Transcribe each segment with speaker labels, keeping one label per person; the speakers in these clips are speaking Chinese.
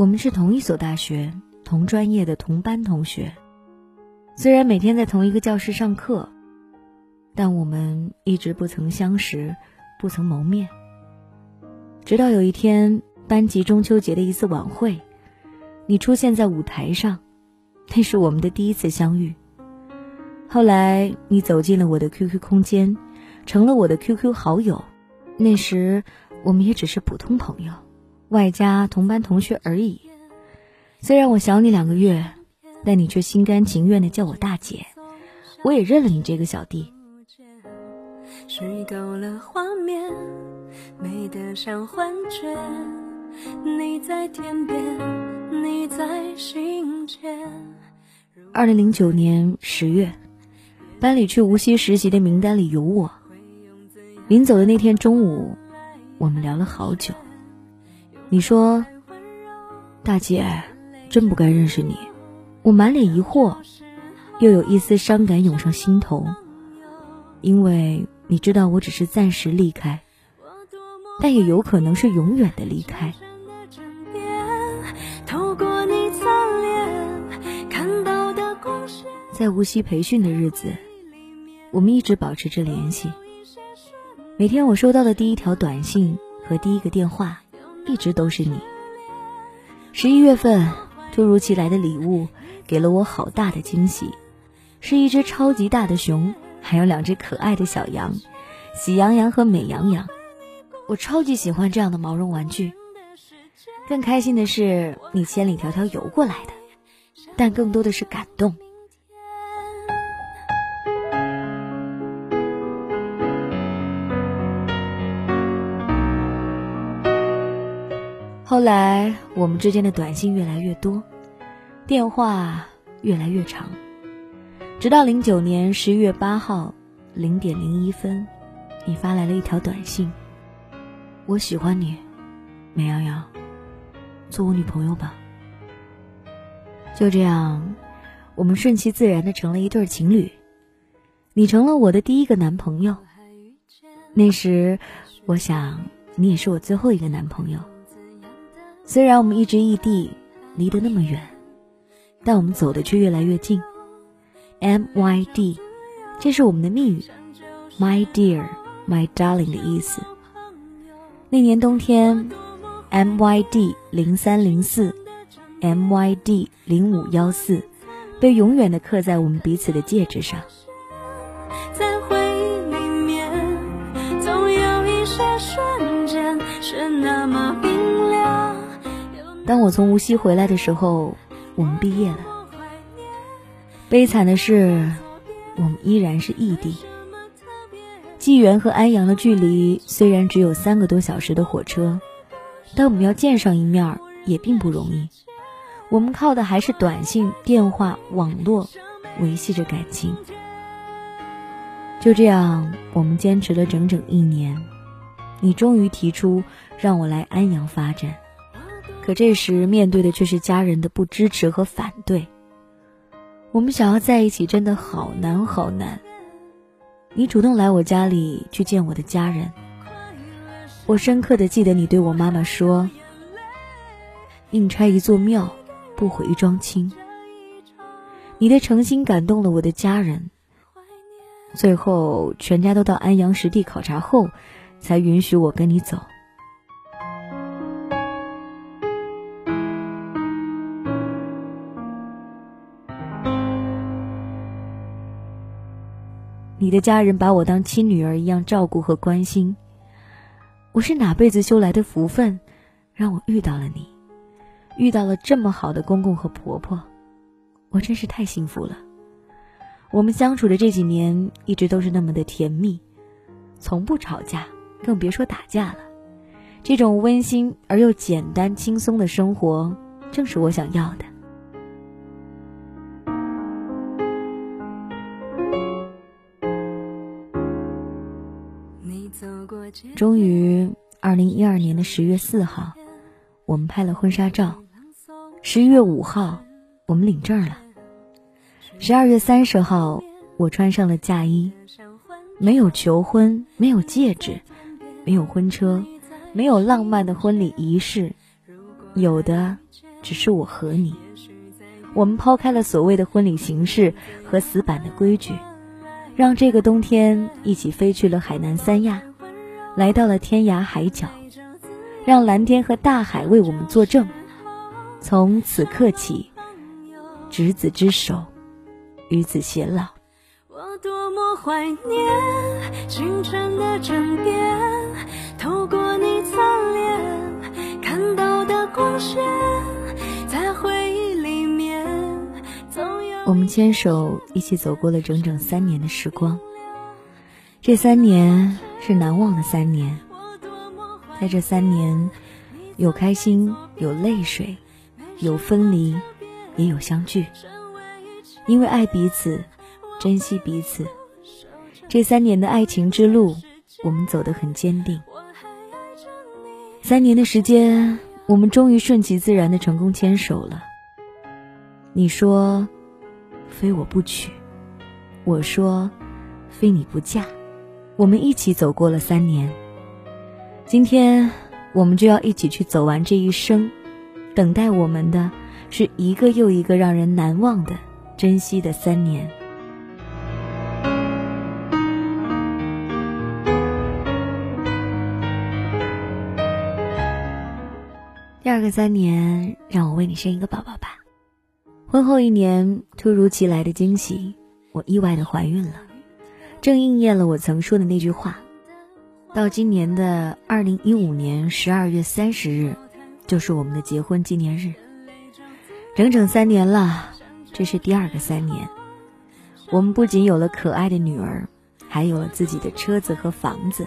Speaker 1: 我们是同一所大学、同专业的同班同学，虽然每天在同一个教室上课，但我们一直不曾相识，不曾谋面。直到有一天，班级中秋节的一次晚会，你出现在舞台上，那是我们的第一次相遇。后来，你走进了我的 QQ 空间，成了我的 QQ 好友。那时，我们也只是普通朋友。外加同班同学而已。虽然我小你两个月，但你却心甘情愿的叫我大姐，我也认了你这个小弟。虚构了画面，美得像幻觉。你在天边，你在心间。二零零九年十月，班里去无锡实习的名单里有我。临走的那天中午，我们聊了好久。你说：“大姐，真不该认识你。”我满脸疑惑，又有一丝伤感涌上心头，因为你知道我只是暂时离开，但也有可能是永远的离开。在无锡培训的日子，我们一直保持着联系。每天我收到的第一条短信和第一个电话。一直都是你。十一月份，突如其来的礼物给了我好大的惊喜，是一只超级大的熊，还有两只可爱的小羊，喜羊羊和美羊羊。我超级喜欢这样的毛绒玩具。更开心的是，你千里迢迢游过来的，但更多的是感动。后来，我们之间的短信越来越多，电话越来越长，直到零九年十一月八号零点零一分，你发来了一条短信：“我喜欢你，美羊羊，做我女朋友吧。”就这样，我们顺其自然的成了一对情侣，你成了我的第一个男朋友。那时，我想你也是我最后一个男朋友。虽然我们一直异地，离得那么远，但我们走的却越来越近。M Y D，这是我们的密语，My dear, my darling 的意思。那年冬天，M Y D 零三零四，M Y D 零五幺四，被永远的刻在我们彼此的戒指上。当我从无锡回来的时候，我们毕业了。悲惨的是，我们依然是异地。济源和安阳的距离虽然只有三个多小时的火车，但我们要见上一面也并不容易。我们靠的还是短信、电话、网络维系着感情。就这样，我们坚持了整整一年。你终于提出让我来安阳发展。可这时面对的却是家人的不支持和反对。我们想要在一起真的好难好难。你主动来我家里去见我的家人，我深刻的记得你对我妈妈说：“宁拆一座庙，不毁一桩亲。”你的诚心感动了我的家人。最后全家都到安阳实地考察后，才允许我跟你走。你的家人把我当亲女儿一样照顾和关心，我是哪辈子修来的福分，让我遇到了你，遇到了这么好的公公和婆婆，我真是太幸福了。我们相处的这几年一直都是那么的甜蜜，从不吵架，更别说打架了。这种温馨而又简单轻松的生活，正是我想要的。终于，二零一二年的十月四号，我们拍了婚纱照。十一月五号，我们领证了。十二月三十号，我穿上了嫁衣。没有求婚，没有戒指，没有婚车，没有浪漫的婚礼仪式，有的只是我和你。我们抛开了所谓的婚礼形式和死板的规矩，让这个冬天一起飞去了海南三亚，来到了天涯海角，让蓝天和大海为我们作证。从此刻起，执子之手，与子偕老。
Speaker 2: 我多么怀念清晨的枕边，透过你侧脸看到的光线，在回忆里面。
Speaker 1: 我们牵手一起走过了整整三年的时光，这三年是难忘的三年。在这三年，有开心，有泪水。有分离，也有相聚，因为爱彼此，珍惜彼此。这三年的爱情之路，我们走得很坚定。三年的时间，我们终于顺其自然的成功牵手了。你说，非我不娶；我说，非你不嫁。我们一起走过了三年，今天，我们就要一起去走完这一生。等待我们的是一个又一个让人难忘的、珍惜的三年。第二个三年，让我为你生一个宝宝吧。婚后一年，突如其来的惊喜，我意外的怀孕了，正应验了我曾说的那句话。到今年的二零一五年十二月三十日。就是我们的结婚纪念日，整整三年了，这是第二个三年。我们不仅有了可爱的女儿，还有了自己的车子和房子。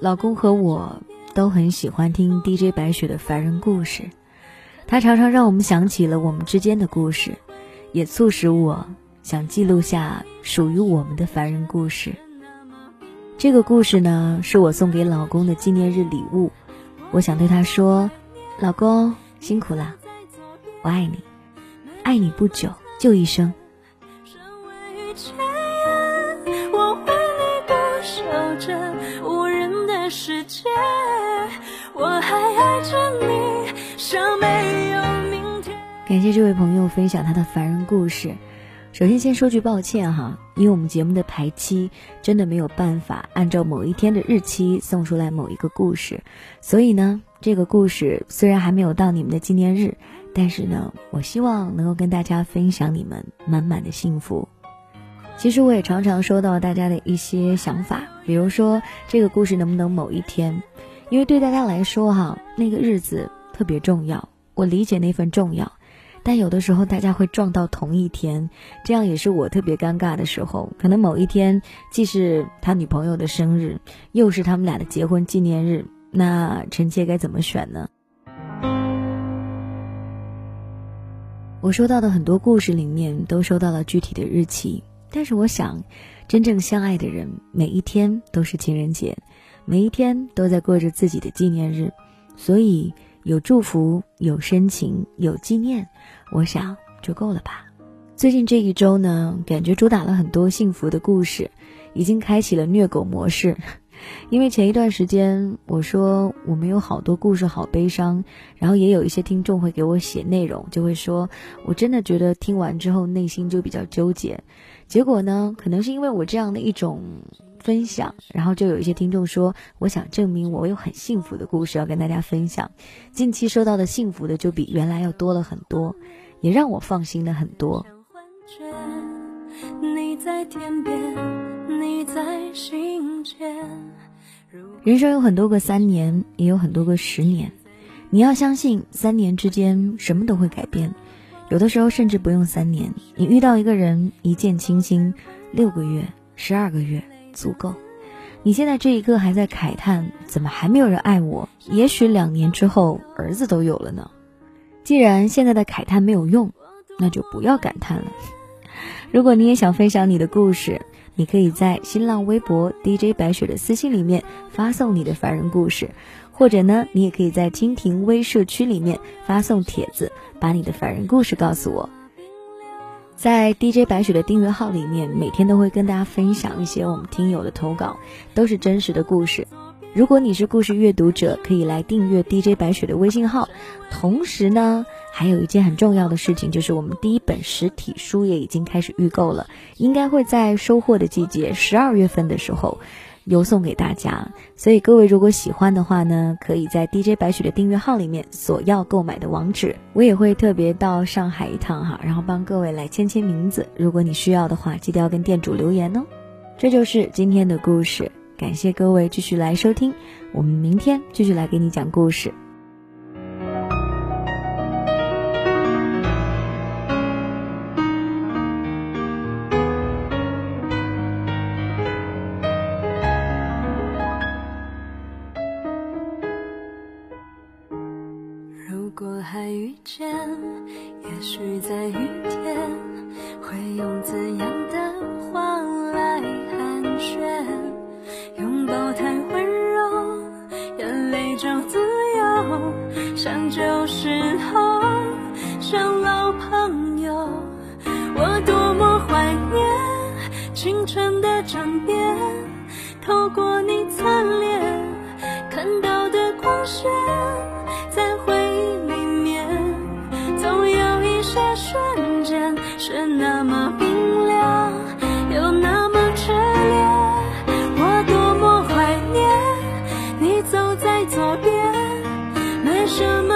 Speaker 1: 老公和我都很喜欢听 DJ 白雪的凡人故事，他常常让我们想起了我们之间的故事，也促使我想记录下属于我们的凡人故事。这个故事呢，是我送给老公的纪念日礼物，我想对他说。老公辛苦了，我爱你，爱你不久就一生。感谢这位朋友分享他的凡人故事。首先，先说句抱歉哈，因为我们节目的排期真的没有办法按照某一天的日期送出来某一个故事，所以呢。这个故事虽然还没有到你们的纪念日，但是呢，我希望能够跟大家分享你们满满的幸福。其实我也常常收到大家的一些想法，比如说这个故事能不能某一天？因为对大家来说哈，那个日子特别重要，我理解那份重要，但有的时候大家会撞到同一天，这样也是我特别尴尬的时候。可能某一天既是他女朋友的生日，又是他们俩的结婚纪念日。那臣妾该怎么选呢？我收到的很多故事里面都收到了具体的日期，但是我想，真正相爱的人每一天都是情人节，每一天都在过着自己的纪念日，所以有祝福、有深情、有纪念，我想就够了吧。最近这一周呢，感觉主打了很多幸福的故事，已经开启了虐狗模式。因为前一段时间我说我们有好多故事好悲伤，然后也有一些听众会给我写内容，就会说我真的觉得听完之后内心就比较纠结。结果呢，可能是因为我这样的一种分享，然后就有一些听众说，我想证明我有很幸福的故事要跟大家分享。近期收到的幸福的就比原来要多了很多，也让我放心了很多。人生有很多个三年，也有很多个十年。你要相信，三年之间什么都会改变。有的时候甚至不用三年，你遇到一个人，一见倾心，六个月、十二个月足够。你现在这一刻还在慨叹，怎么还没有人爱我？也许两年之后，儿子都有了呢。既然现在的慨叹没有用，那就不要感叹了。如果你也想分享你的故事，你可以在新浪微博 DJ 白雪的私信里面发送你的凡人故事，或者呢，你也可以在蜻蜓微社区里面发送帖子，把你的凡人故事告诉我。在 DJ 白雪的订阅号里面，每天都会跟大家分享一些我们听友的投稿，都是真实的故事。如果你是故事阅读者，可以来订阅 DJ 白雪的微信号，同时呢。还有一件很重要的事情，就是我们第一本实体书也已经开始预购了，应该会在收获的季节十二月份的时候邮送给大家。所以各位如果喜欢的话呢，可以在 DJ 白雪的订阅号里面索要购买的网址。我也会特别到上海一趟哈，然后帮各位来签签名字。如果你需要的话，记得要跟店主留言哦。这就是今天的故事，感谢各位继续来收听，我们明天继续来给你讲故事。
Speaker 2: 还遇见，也许在雨天，会用怎样的话来寒暄？拥抱太温柔，眼泪就自由，像旧时候，像老朋友。我多么怀念清晨的枕边，透过你侧脸看到的光线。在左边没什么